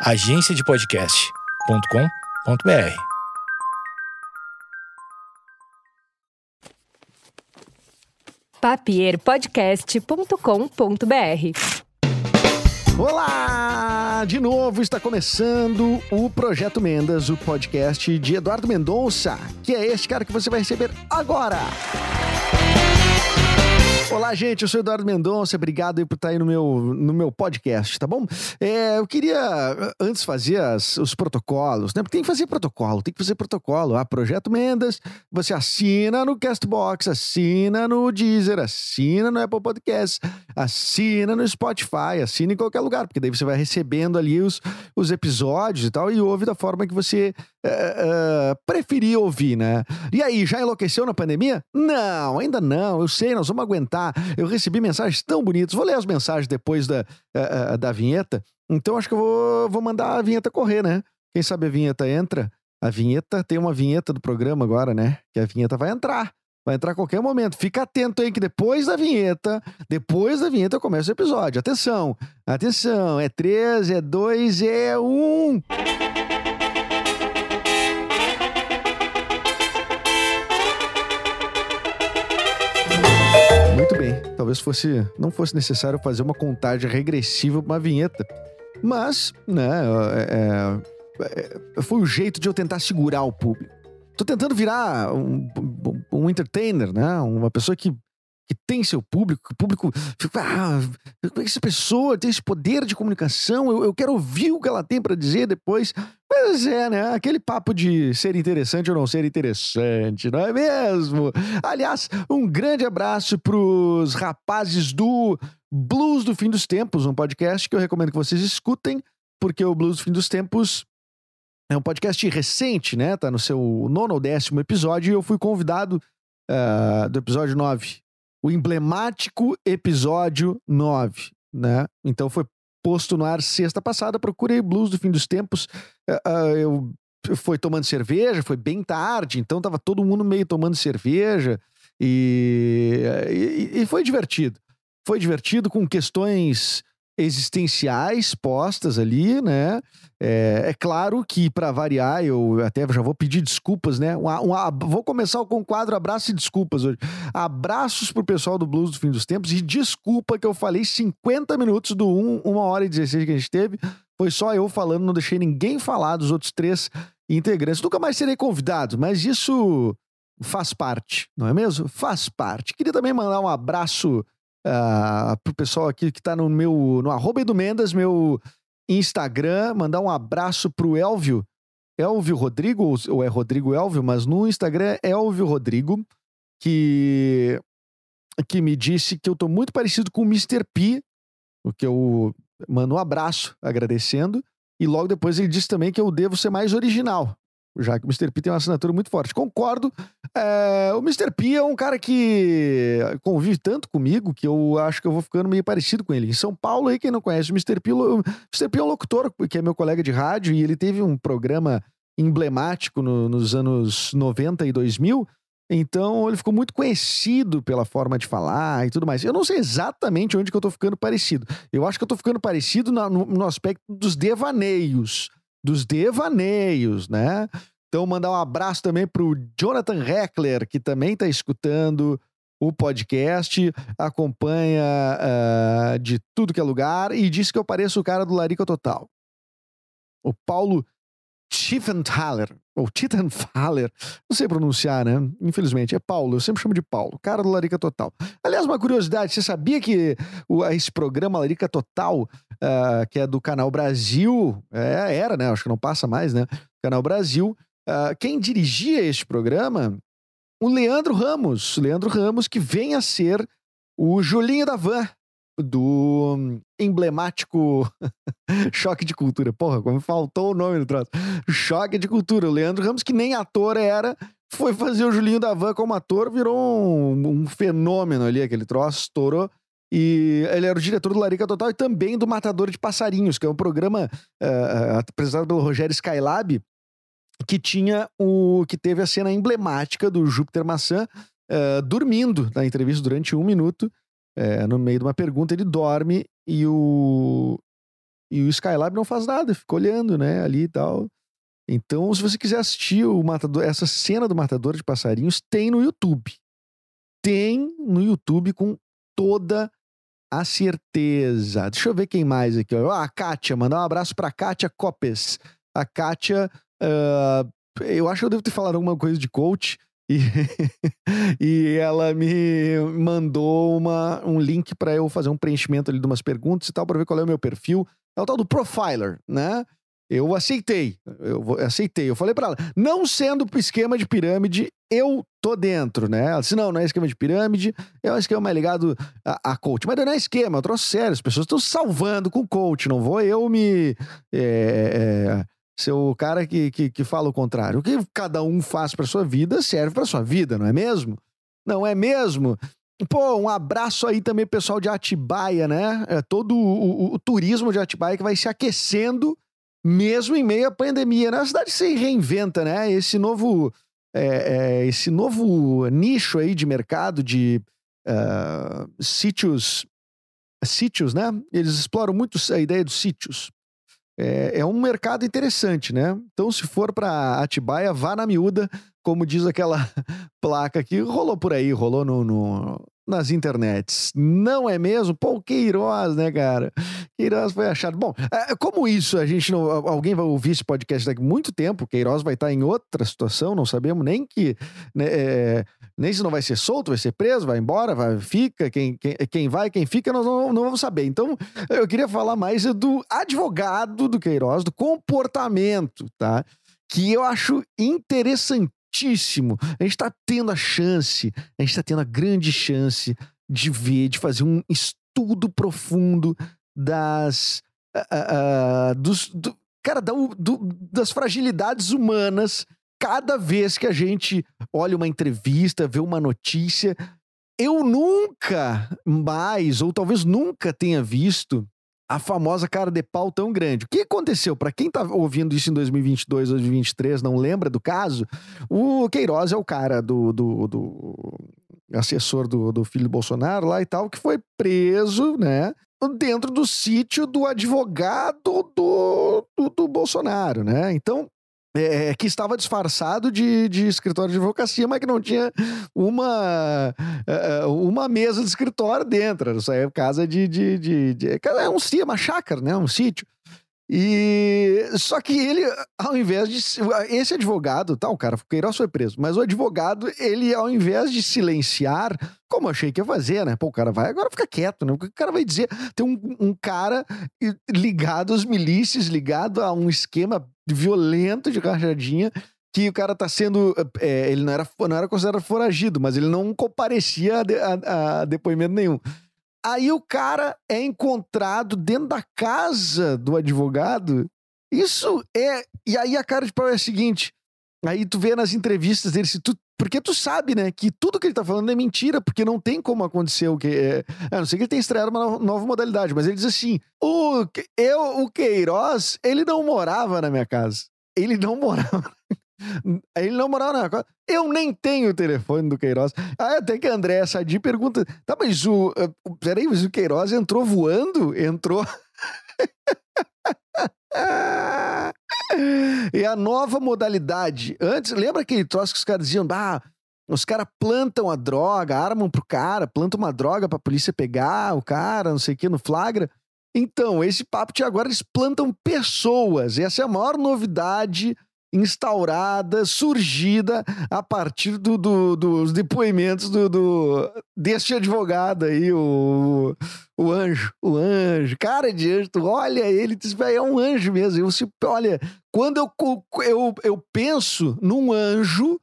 agenciadepodcast.com.br. papierpodcast.com.br. Olá! De novo está começando o Projeto Mendas, o podcast de Eduardo Mendonça, que é este cara que você vai receber agora. Olá, gente, eu sou Eduardo Mendonça, obrigado aí por estar aí no meu, no meu podcast, tá bom? É, eu queria, antes, fazer as, os protocolos, né? Porque tem que fazer protocolo, tem que fazer protocolo. Ah, Projeto Mendas, você assina no Castbox, assina no Deezer, assina no Apple Podcast, assina no Spotify, assina em qualquer lugar, porque daí você vai recebendo ali os, os episódios e tal, e ouve da forma que você é, é, preferir ouvir, né? E aí, já enlouqueceu na pandemia? Não, ainda não, eu sei, nós vamos aguentar. Eu recebi mensagens tão bonitas. Vou ler as mensagens depois da, uh, da vinheta. Então acho que eu vou, vou mandar a vinheta correr, né? Quem sabe a vinheta entra. A vinheta tem uma vinheta do programa agora, né? Que a vinheta vai entrar. Vai entrar a qualquer momento. Fica atento aí que depois da vinheta, depois da vinheta começa o episódio. Atenção, atenção. É 3, é 2, é 1. Muito Talvez fosse não fosse necessário fazer uma contagem regressiva para uma vinheta. Mas, né, é, é, é, foi o jeito de eu tentar segurar o público. Tô tentando virar um, um entertainer, né? Uma pessoa que que tem seu público, que o público fica, ah, como é que essa pessoa tem esse poder de comunicação? Eu, eu quero ouvir o que ela tem para dizer depois. Mas é, né? Aquele papo de ser interessante ou não ser interessante, não é mesmo? Aliás, um grande abraço pros rapazes do Blues do Fim dos Tempos, um podcast que eu recomendo que vocês escutem, porque o Blues do Fim dos Tempos é um podcast recente, né? Tá no seu nono ou décimo episódio e eu fui convidado uh, do episódio 9 o emblemático episódio 9, né? Então foi posto no ar sexta passada, procurei Blues do Fim dos Tempos. Uh, eu foi tomando cerveja, foi bem tarde, então tava todo mundo meio tomando cerveja e, e, e foi divertido. Foi divertido com questões existenciais postas ali, né? É, é claro que, para variar, eu até já vou pedir desculpas, né? vou começar com o quadro Abraço e Desculpas hoje. Abraços pro pessoal do Blues do Fim dos Tempos e desculpa que eu falei 50 minutos do 1, 1 hora e 16 que a gente teve. Foi só eu falando, não deixei ninguém falar dos outros três integrantes. Nunca mais serei convidado, mas isso faz parte, não é mesmo? Faz parte. Queria também mandar um abraço uh, pro pessoal aqui que tá no meu, no arroba meu Instagram, mandar um abraço pro Elvio, Elvio Rodrigo, ou é Rodrigo Elvio, mas no Instagram é Elvio Rodrigo, que, que me disse que eu tô muito parecido com o Mr. P, o que eu mando um abraço agradecendo, e logo depois ele disse também que eu devo ser mais original já que o Mr. P tem uma assinatura muito forte. Concordo. É, o Mr. P é um cara que convive tanto comigo que eu acho que eu vou ficando meio parecido com ele. Em São Paulo, aí, quem não conhece o Mr. P, o Mr. P é um locutor, que é meu colega de rádio, e ele teve um programa emblemático no, nos anos 90 e 2000. Então, ele ficou muito conhecido pela forma de falar e tudo mais. Eu não sei exatamente onde que eu tô ficando parecido. Eu acho que eu tô ficando parecido no, no aspecto dos devaneios dos devaneios, né? Então, mandar um abraço também pro Jonathan Heckler, que também está escutando o podcast, acompanha uh, de tudo que é lugar e disse que eu pareço o cara do Larica Total. O Paulo Tiefenthaler, ou Tittenfaller, não sei pronunciar, né? Infelizmente, é Paulo, eu sempre chamo de Paulo, cara do Larica Total. Aliás, uma curiosidade, você sabia que o, esse programa Larica Total, uh, que é do Canal Brasil, é, era, né? Acho que não passa mais, né? Canal Brasil, uh, quem dirigia este programa? O Leandro Ramos, Leandro Ramos, que vem a ser o Julinho da Van, do emblemático Choque de Cultura. Porra, como faltou o nome do troço. Choque de Cultura. O Leandro Ramos, que nem ator era, foi fazer o Julinho da Van como ator, virou um, um fenômeno ali, aquele troço, estourou. E ele era o diretor do Larica Total e também do Matador de Passarinhos, que é um programa uh, apresentado pelo Rogério Skylab, que tinha o que teve a cena emblemática do Júpiter Maçã uh, dormindo na entrevista durante um minuto é, no meio de uma pergunta, ele dorme e o, E o Skylab não faz nada, fica olhando, né, ali e tal. Então, se você quiser assistir o matador, essa cena do matador de passarinhos, tem no YouTube. Tem no YouTube com toda a certeza. Deixa eu ver quem mais aqui. Ah, a Kátia, mandar um abraço pra Kátia Copes. A Kátia, uh, eu acho que eu devo ter falado alguma coisa de coach. E, e ela me mandou uma, um link para eu fazer um preenchimento ali de umas perguntas e tal, para ver qual é o meu perfil. É o tal do profiler, né? Eu aceitei, eu aceitei. Eu falei para ela, não sendo esquema de pirâmide, eu tô dentro, né? Ela disse, não, não é esquema de pirâmide, é um esquema mais ligado a, a coach. Mas não é esquema, eu trouxe sério, as pessoas estão salvando com coach, não vou eu me... É, é, ser o cara que, que, que fala o contrário. O que cada um faz para sua vida serve para sua vida, não é mesmo? Não é mesmo? Pô, um abraço aí também, pessoal de Atibaia, né? É todo o, o, o turismo de Atibaia que vai se aquecendo mesmo em meio à pandemia. Né? A cidade se reinventa, né? Esse novo, é, é, esse novo nicho aí de mercado de uh, sítios, sítios, né? Eles exploram muito a ideia dos sítios. É, é um mercado interessante, né? Então, se for para Atibaia, vá na miúda, como diz aquela placa que rolou por aí, rolou no, no, nas internets. Não é mesmo? Pô, Queiroz, né, cara? Queiroz foi achado. Bom, é, como isso, a gente não. Alguém vai ouvir esse podcast daqui muito tempo. Queiroz vai estar em outra situação, não sabemos nem que. Né, é, nem se não vai ser solto, vai ser preso, vai embora, vai, fica. Quem, quem, quem vai, quem fica, nós não, não vamos saber. Então, eu queria falar mais do advogado do Queiroz, do comportamento, tá? Que eu acho interessante fortíssimo. A gente está tendo a chance, a gente está tendo a grande chance de ver, de fazer um estudo profundo das. Uh, uh, dos, do, cara, da, do, das fragilidades humanas cada vez que a gente olha uma entrevista, vê uma notícia. Eu nunca mais, ou talvez nunca tenha visto a famosa cara de pau tão grande. O que aconteceu? Para quem tá ouvindo isso em 2022, 2023, não lembra do caso, o Queiroz é o cara do, do, do assessor do, do filho do Bolsonaro lá e tal, que foi preso, né? Dentro do sítio do advogado do, do, do Bolsonaro, né? Então, é, que estava disfarçado de, de escritório de advocacia, mas que não tinha uma, é, é, uma mesa de escritório dentro. Isso aí é casa de. de, de, de é um sítio, uma chácara, né? Um sítio. E só que ele, ao invés de esse advogado, tá, o cara Queiroz foi preso, mas o advogado, ele ao invés de silenciar, como achei que ia fazer, né? Pô, o cara vai agora fica quieto, né? O que o cara vai dizer? Tem um, um cara ligado às milícias, ligado a um esquema violento de rachadinha que o cara tá sendo. É, ele não era, não era considerado foragido, mas ele não comparecia a, a, a depoimento nenhum. Aí o cara é encontrado dentro da casa do advogado. Isso é. E aí a cara de pau é a seguinte: aí tu vê nas entrevistas dele, se tu, porque tu sabe, né, que tudo que ele tá falando é mentira, porque não tem como acontecer o que. É, a não ser que ele tenha estreado uma nova modalidade, mas ele diz assim: o, eu, o Queiroz, ele não morava na minha casa. Ele não morava. Ele não na casa. Eu nem tenho o telefone do Queiroz. Ah, até que André Sadi pergunta: tá, mas o. Uh, peraí, mas o Queiroz entrou voando? Entrou. e a nova modalidade. Antes, lembra aquele troço que os caras diziam: ah, os caras plantam a droga, armam pro cara, plantam uma droga pra polícia pegar o cara, não sei o que, no flagra. Então, esse papo de agora eles plantam pessoas. Essa é a maior novidade instaurada, surgida a partir do, do, dos depoimentos do, do, deste advogado aí, o, o anjo, o anjo, cara de anjo, tu olha ele, tu é um anjo mesmo. Eu, se, olha, quando eu, eu, eu penso num anjo,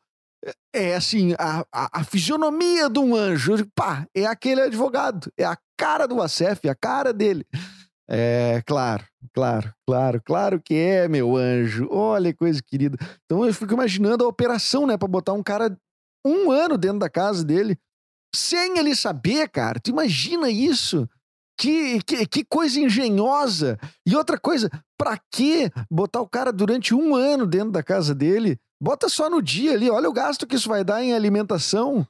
é assim, a, a, a fisionomia de um anjo, pá, é aquele advogado, é a cara do Acef, é a cara dele. É, claro, claro, claro, claro que é, meu anjo. Olha coisa querida. Então eu fico imaginando a operação, né, para botar um cara um ano dentro da casa dele, sem ele saber, cara. Tu imagina isso? Que, que, que coisa engenhosa. E outra coisa, pra que botar o cara durante um ano dentro da casa dele? Bota só no dia ali, olha o gasto que isso vai dar em alimentação.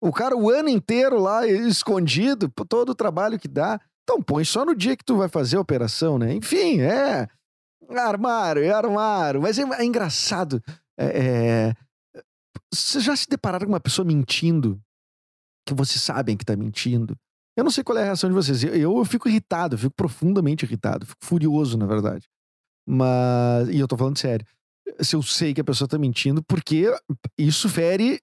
O cara o ano inteiro lá escondido, todo o trabalho que dá. Então põe só no dia que tu vai fazer a operação, né? Enfim, é. Armário, é armário. Mas é, é engraçado. É, é... Vocês já se depararam com uma pessoa mentindo? Que vocês sabem que tá mentindo? Eu não sei qual é a reação de vocês. Eu, eu, eu fico irritado, eu fico profundamente irritado, fico furioso, na verdade. Mas. E eu tô falando sério. Se eu sei que a pessoa tá mentindo, porque isso fere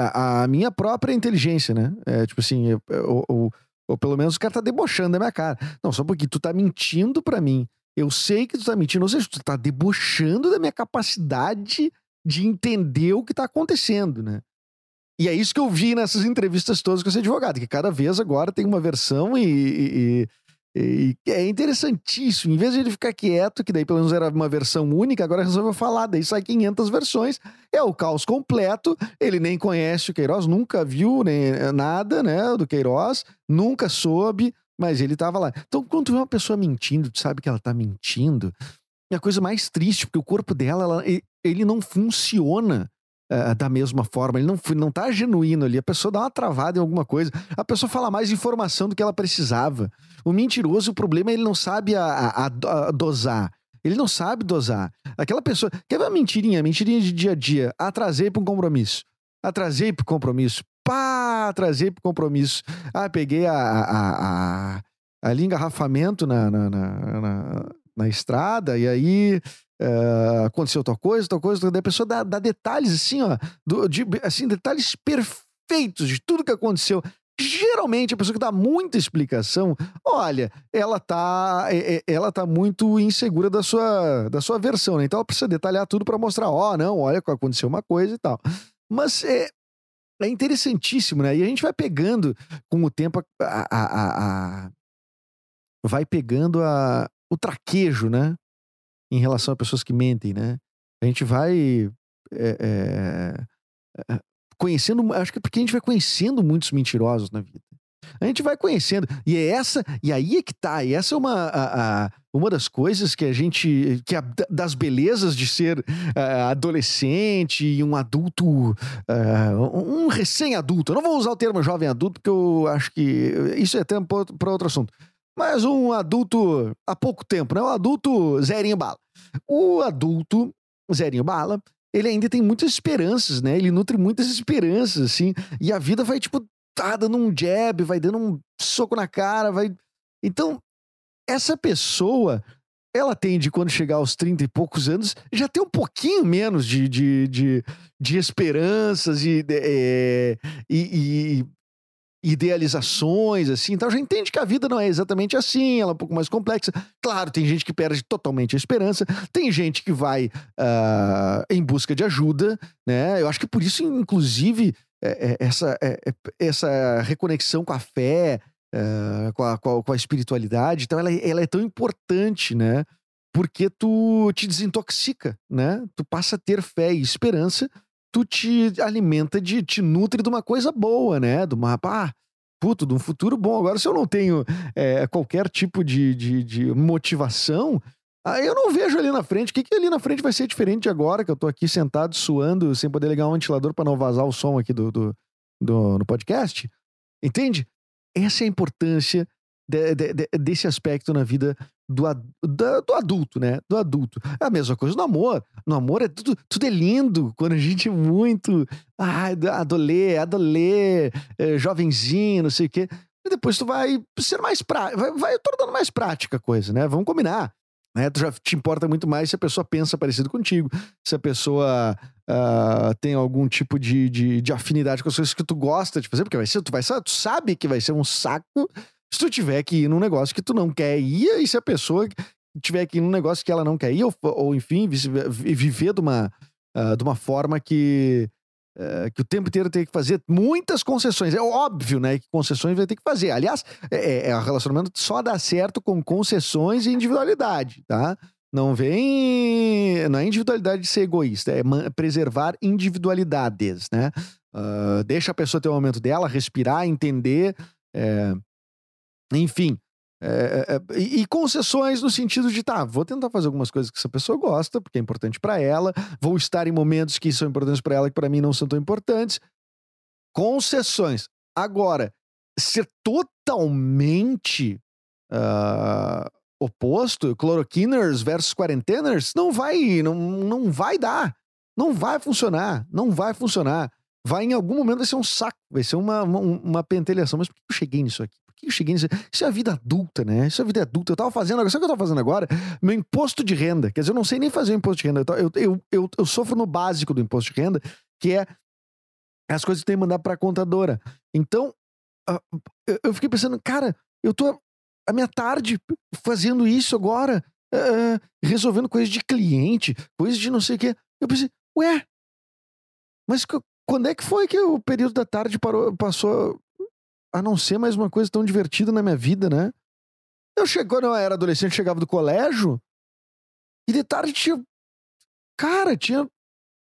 a, a minha própria inteligência, né? É tipo assim, eu, eu, ou pelo menos o cara tá debochando da minha cara. Não, só porque tu tá mentindo para mim. Eu sei que tu tá mentindo, ou seja, tu tá debochando da minha capacidade de entender o que tá acontecendo, né? E é isso que eu vi nessas entrevistas todas com esse advogado, que cada vez agora tem uma versão e, e, e, é interessantíssimo. Em vez de ele ficar quieto, que daí pelo menos era uma versão única, agora resolveu falar, daí sai 500 versões. É o caos completo. Ele nem conhece o Queiroz, nunca viu nem eh, nada, né, do Queiroz, nunca soube, mas ele tava lá. Então, quando tu vê uma pessoa mentindo, tu sabe que ela tá mentindo, é a coisa mais triste, porque o corpo dela, ela, ele não funciona uh, da mesma forma, ele não, não tá genuíno ali. A pessoa dá uma travada em alguma coisa, a pessoa fala mais informação do que ela precisava. O mentiroso, o problema é ele não sabe a, a, a dosar. Ele não sabe dosar. Aquela pessoa. Quer ver uma mentirinha? Mentirinha de dia a dia. Atrasei para um compromisso. Atrasei para compromisso. Pá, atrasei para compromisso. Ah, peguei a, a, a, ali engarrafamento na, na, na, na, na estrada e aí Uh, aconteceu tal coisa, tal coisa, daí a pessoa dá, dá detalhes assim, ó, do, de, assim, detalhes perfeitos de tudo que aconteceu. Geralmente a pessoa que dá muita explicação, olha, ela tá, ela tá muito insegura da sua, da sua versão, né? Então ela precisa detalhar tudo para mostrar, ó, oh, não, olha, aconteceu uma coisa e tal. Mas é, é interessantíssimo, né? E a gente vai pegando com o tempo a, a, a, a vai pegando a, o traquejo, né? Em relação a pessoas que mentem, né? A gente vai é, é, conhecendo, acho que é porque a gente vai conhecendo muitos mentirosos na vida. A gente vai conhecendo. E é essa, e aí é que tá. E essa é uma, a, a, uma das coisas que a gente. que das belezas de ser uh, adolescente e um adulto. Uh, um recém-adulto. Eu não vou usar o termo jovem adulto, porque eu acho que isso é até para outro assunto mas um adulto há pouco tempo, né? Um adulto zerinho bala. O adulto zerinho bala, ele ainda tem muitas esperanças, né? Ele nutre muitas esperanças, assim. E a vida vai, tipo, tá dando um jab, vai dando um soco na cara, vai. Então, essa pessoa, ela tende, quando chegar aos 30 e poucos anos, já ter um pouquinho menos de, de, de, de esperanças e, é, e, e, idealizações, assim, então a gente entende que a vida não é exatamente assim, ela é um pouco mais complexa. Claro, tem gente que perde totalmente a esperança, tem gente que vai uh, em busca de ajuda, né? Eu acho que por isso, inclusive, é, é, essa, é, é essa reconexão com a fé, uh, com, a, com, a, espiritualidade, então ela, ela é tão importante, né? Porque tu te desintoxica, né? Tu passa a ter fé e esperança tu te alimenta de, te nutre de uma coisa boa, né? De uma, ah, puto, de um futuro bom. Agora, se eu não tenho é, qualquer tipo de, de, de, motivação, aí eu não vejo ali na frente. O que, que ali na frente vai ser diferente agora que eu tô aqui sentado, suando, sem poder ligar um ventilador para não vazar o som aqui do, do, do, no podcast? Entende? Essa é a importância de, de, de, desse aspecto na vida do, do, do, adulto, né? Do adulto. É a mesma coisa no amor. No amor é tudo, tudo é lindo. Quando a gente é muito. Ah, adolê, adolê, é, jovenzinho, não sei o quê. E depois tu vai ser mais prático. Vai, vai tornando mais prática a coisa, né? Vamos combinar. Né? Tu já te importa muito mais se a pessoa pensa parecido contigo, se a pessoa uh, tem algum tipo de, de, de, afinidade com as coisas que tu gosta de fazer, porque vai ser, tu vai tu sabe que vai ser um saco se tu tiver que ir num negócio que tu não quer ir, e se a pessoa tiver que ir num negócio que ela não quer ir, ou, ou enfim, viver de uma, uh, de uma forma que, uh, que o tempo inteiro tem que fazer muitas concessões. É óbvio, né, que concessões vai ter que fazer. Aliás, é, é, é relacionamento só dá certo com concessões e individualidade, tá? Não vem. Não é individualidade de ser egoísta, é preservar individualidades, né? Uh, deixa a pessoa ter o momento dela, respirar, entender. É, enfim. É, é, e concessões no sentido de, tá, vou tentar fazer algumas coisas que essa pessoa gosta, porque é importante para ela, vou estar em momentos que são importantes para ela que para mim não são tão importantes. Concessões. Agora, ser totalmente uh, oposto, cloroquiners versus quarenteners, não vai, não, não vai dar. Não vai funcionar. Não vai funcionar. Vai em algum momento vai ser um saco, vai ser uma, uma, uma pentelhação. Mas por que eu cheguei nisso aqui? Que eu cheguei nisso? Isso é a vida adulta, né? Isso é a vida adulta. Eu tava fazendo agora, sabe o que eu tô fazendo agora? Meu imposto de renda. Quer dizer, eu não sei nem fazer o imposto de renda. Eu, eu, eu, eu sofro no básico do imposto de renda, que é as coisas que tem que mandar pra contadora. Então, eu fiquei pensando, cara, eu tô a minha tarde fazendo isso agora, uh, resolvendo coisas de cliente, coisas de não sei o quê. Eu pensei, ué, mas quando é que foi que o período da tarde parou, passou a não ser mais uma coisa tão divertida na minha vida, né? Eu cheguei, quando eu era adolescente, chegava do colégio e de tarde tinha. Cara, tinha.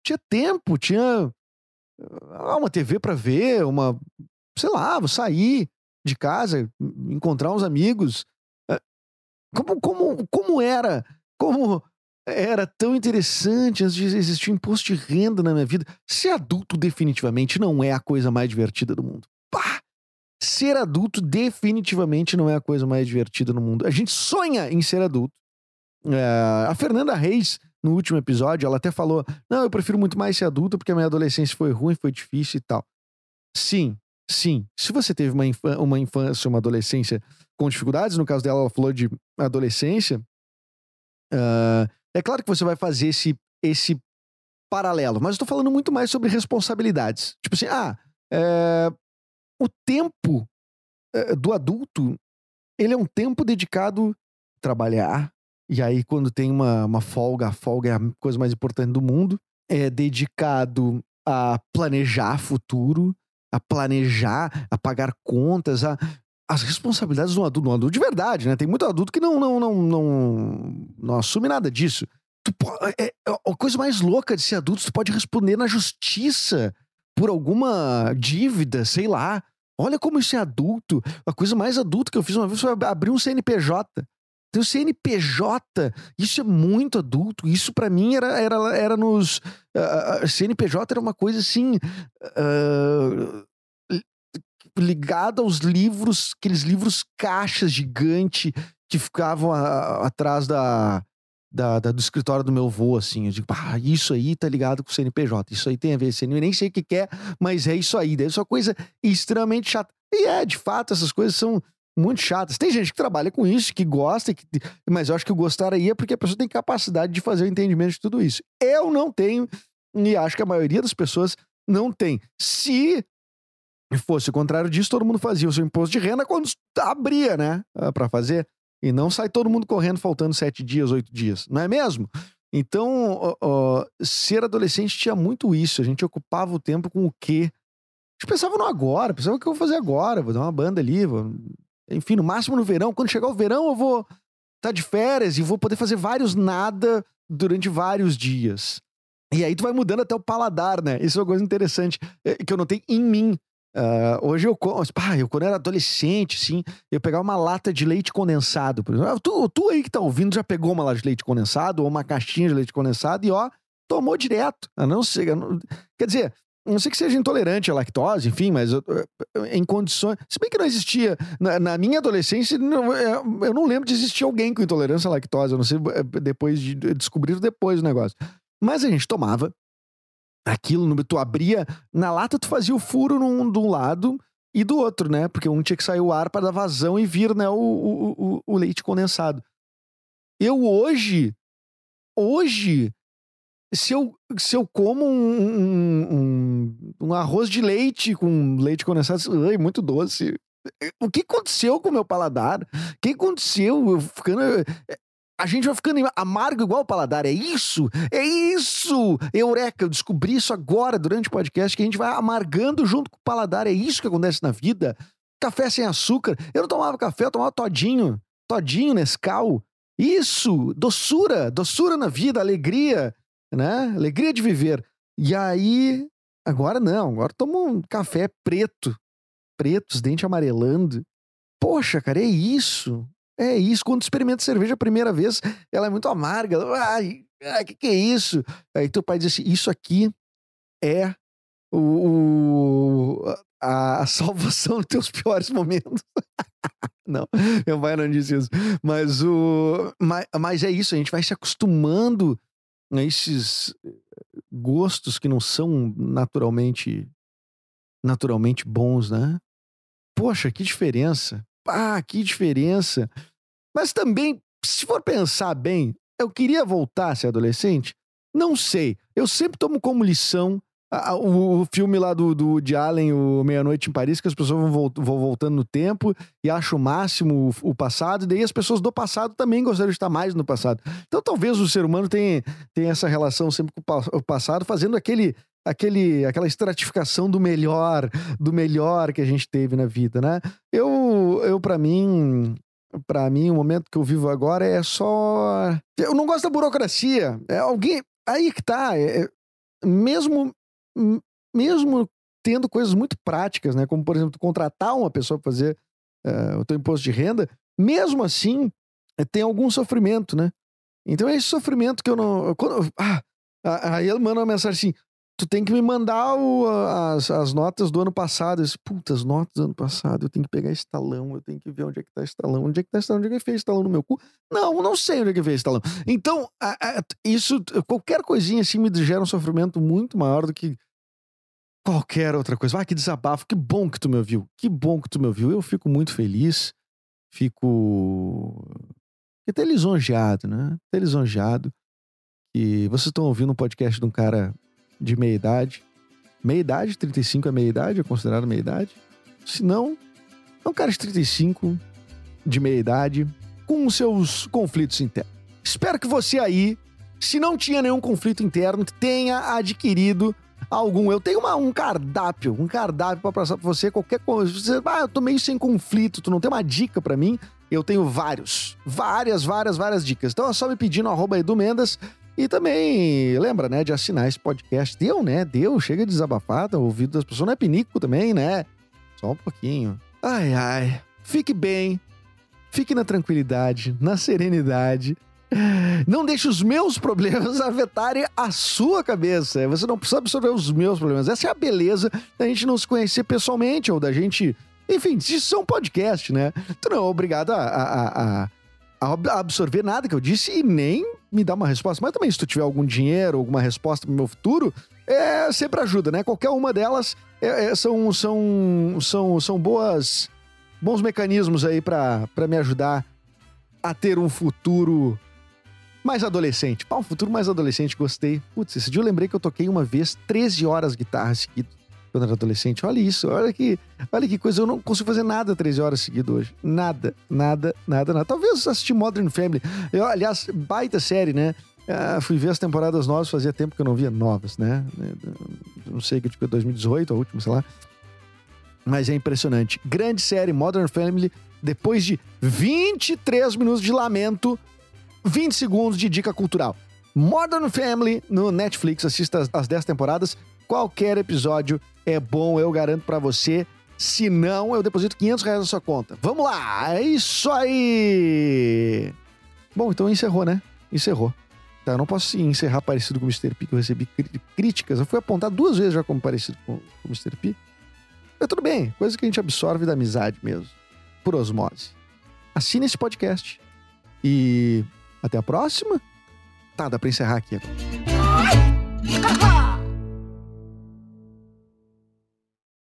Tinha tempo, tinha. Ah, uma TV para ver, uma. Sei lá, vou sair de casa, encontrar uns amigos. Eh, como, como, como era? Como era tão interessante antes de existir imposto de renda na minha vida. Ser adulto definitivamente não é a coisa mais divertida do mundo. Pá! Ser adulto definitivamente não é a coisa mais divertida no mundo. A gente sonha em ser adulto. É, a Fernanda Reis, no último episódio, ela até falou: Não, eu prefiro muito mais ser adulto porque a minha adolescência foi ruim, foi difícil e tal. Sim, sim. Se você teve uma, infância, uma infância, uma adolescência com dificuldades, no caso dela, ela falou de adolescência. Uh, é claro que você vai fazer esse, esse paralelo, mas eu tô falando muito mais sobre responsabilidades. Tipo assim, ah, é, o tempo é, do adulto, ele é um tempo dedicado a trabalhar, e aí quando tem uma, uma folga, a folga é a coisa mais importante do mundo, é dedicado a planejar futuro, a planejar, a pagar contas, a as responsabilidades do adulto, do adulto de verdade, né? Tem muito adulto que não não não não, não assume nada disso. Tu, é, é, a coisa mais louca de ser adulto, tu pode responder na justiça por alguma dívida, sei lá. Olha como isso é adulto. A coisa mais adulta que eu fiz uma vez foi abrir um CNPJ. Tem o CNPJ, isso é muito adulto. Isso para mim era, era, era nos. Uh, CNPJ era uma coisa assim. Uh, ligado aos livros, aqueles livros caixas gigante que ficavam a, atrás da, da, da, do escritório do meu avô, assim. Eu digo, isso aí tá ligado com o CNPJ, isso aí tem a ver CNPJ, nem sei o que, que é, mas é isso aí. Deve ser uma coisa extremamente chata. E é, de fato, essas coisas são muito chatas. Tem gente que trabalha com isso, que gosta, que... mas eu acho que gostar aí é porque a pessoa tem capacidade de fazer o entendimento de tudo isso. Eu não tenho, e acho que a maioria das pessoas não tem. Se fosse o contrário disso, todo mundo fazia o seu imposto de renda quando abria, né? Ah, Para fazer. E não sai todo mundo correndo faltando sete dias, oito dias, não é mesmo? Então, ser adolescente tinha muito isso. A gente ocupava o tempo com o quê? A gente pensava no agora, pensava o que eu vou fazer agora, vou dar uma banda ali, vou... enfim, no máximo no verão. Quando chegar o verão, eu vou estar tá de férias e vou poder fazer vários nada durante vários dias. E aí tu vai mudando até o paladar, né? Isso é uma coisa interessante eh, que eu notei em mim. Uh, hoje eu, pá, eu, quando era adolescente, assim, eu pegava uma lata de leite condensado. Por exemplo. Ah, tu, tu aí que tá ouvindo já pegou uma lata de leite condensado ou uma caixinha de leite condensado e ó, tomou direto. A não ser, não, quer dizer, não sei que seja intolerante à lactose, enfim, mas eu, em condições. Se bem que não existia. Na, na minha adolescência, não, é, eu não lembro de existir alguém com intolerância à lactose. Eu não sei, é, depois de descobrir depois o negócio. Mas a gente tomava aquilo, tu abria, na lata tu fazia o furo num, de um lado e do outro, né? Porque um tinha que sair o ar para dar vazão e vir, né, o, o, o, o leite condensado. Eu hoje, hoje, se eu, se eu como um, um, um, arroz de leite com leite condensado, ai, muito doce. O que aconteceu com o meu paladar? O que aconteceu? Eu ficando a gente vai ficando amargo igual o paladar. É isso? É isso! Eureka! Eu descobri isso agora durante o podcast, que a gente vai amargando junto com o paladar. É isso que acontece na vida. Café sem açúcar. Eu não tomava café, eu tomava todinho. Todinho, Nescau. Isso! Doçura! Doçura na vida, alegria, né? Alegria de viver. E aí, agora não. Agora tomo um café preto. Preto, os dentes amarelando. Poxa, cara, é isso. É isso, quando experimenta cerveja a primeira vez, ela é muito amarga. Ai, o que, que é isso? Aí teu pai diz assim: Isso aqui é o, a, a salvação dos teus piores momentos. Não, meu pai não disse isso. Mas, o, mas, mas é isso, a gente vai se acostumando a esses gostos que não são naturalmente naturalmente bons, né? Poxa, que diferença. Ah, que diferença. Mas também, se for pensar bem, eu queria voltar a ser adolescente? Não sei. Eu sempre tomo como lição o, o, filme lá do, do Woody Allen, o Meia-Noite em Paris, que as pessoas vão, volt, vão, voltando no tempo e acham o máximo o, o, passado, e daí as pessoas do passado também gostariam de estar mais no passado. Então talvez o ser humano tenha, tenha essa relação sempre com o passado, fazendo aquele, aquele, aquela estratificação do melhor, do melhor que a gente teve na vida, né? Eu, eu para mim, para mim, o momento que eu vivo agora é só. Eu não gosto da burocracia. É alguém. Aí que tá. É... mesmo mesmo tendo coisas muito práticas, né? Como, por exemplo, contratar uma pessoa para fazer uh, o teu imposto de renda, mesmo assim, eh, tem algum sofrimento, né? Então é esse sofrimento que eu não. Quando, ah, aí ele manda uma mensagem assim: tu tem que me mandar o, as, as notas do ano passado. Disse, puta, as notas do ano passado, eu tenho que pegar esse talão, eu tenho que ver onde é que tá esse talão, onde é que tá esse talão, onde é que fez esse talão no meu cu. Não, não sei onde é que fez esse talão. Então, a, a, isso, qualquer coisinha assim me gera um sofrimento muito maior do que qualquer outra coisa. Ah, que desabafo, que bom que tu me ouviu, que bom que tu me ouviu. Eu fico muito feliz, fico até lisonjeado, né? Até lisonjeado que vocês estão ouvindo um podcast de um cara de meia idade. Meia idade, 35 é meia idade, é considerado meia idade. Se não, é um cara de 35, de meia idade, com seus conflitos internos. Espero que você aí, se não tinha nenhum conflito interno, tenha adquirido algum. Eu tenho uma, um cardápio, um cardápio para passar pra você qualquer coisa. Você, ah, eu tô meio sem conflito, tu não tem uma dica para mim? Eu tenho vários, várias, várias, várias dicas. Então é só me pedir no arroba Edu Mendes e também, lembra, né, de assinar esse podcast. Deu, né? Deu, chega de desabafada, o ouvido das pessoas não é pinico também, né? Só um pouquinho. Ai, ai. Fique bem, fique na tranquilidade, na serenidade. Não deixe os meus problemas afetarem a sua cabeça. Você não precisa absorver os meus problemas. Essa é a beleza da gente não se conhecer pessoalmente ou da gente. Enfim, isso é um podcast, né? Tu não é obrigado a, a, a, a absorver nada que eu disse e nem me dar uma resposta. Mas também, se tu tiver algum dinheiro, alguma resposta pro meu futuro, é, sempre ajuda, né? Qualquer uma delas é, é, são, são, são, são boas, bons mecanismos aí para me ajudar a ter um futuro mais adolescente. Pá, um futuro mais adolescente, gostei. Putz, esse dia eu lembrei que eu toquei uma vez 13 horas guitarra seguidas quando era adolescente. Olha isso, olha que, olha que coisa. Eu não consigo fazer nada 13 horas seguidas hoje. Nada, nada, nada, nada. Talvez assistir Modern Family. Eu, aliás, baita série, né? Ah, fui ver as temporadas novas, fazia tempo que eu não via novas, né? Não sei, que tipo 2018, a última, sei lá. Mas é impressionante. Grande série, Modern Family. Depois de 23 minutos de lamento, 20 segundos de dica cultural. Modern Family no Netflix, assista as 10 temporadas. Qualquer episódio é bom, eu garanto para você. Se não, eu deposito 500 reais na sua conta. Vamos lá, é isso aí! Bom, então encerrou, né? Encerrou. Tá, eu não posso encerrar parecido com o Mr. P, que eu recebi críticas. Eu fui apontado duas vezes já como parecido com o Mr. P. Mas tudo bem, coisa que a gente absorve da amizade mesmo. Por osmose. Assine esse podcast. E até a próxima. Tá, dá pra encerrar aqui.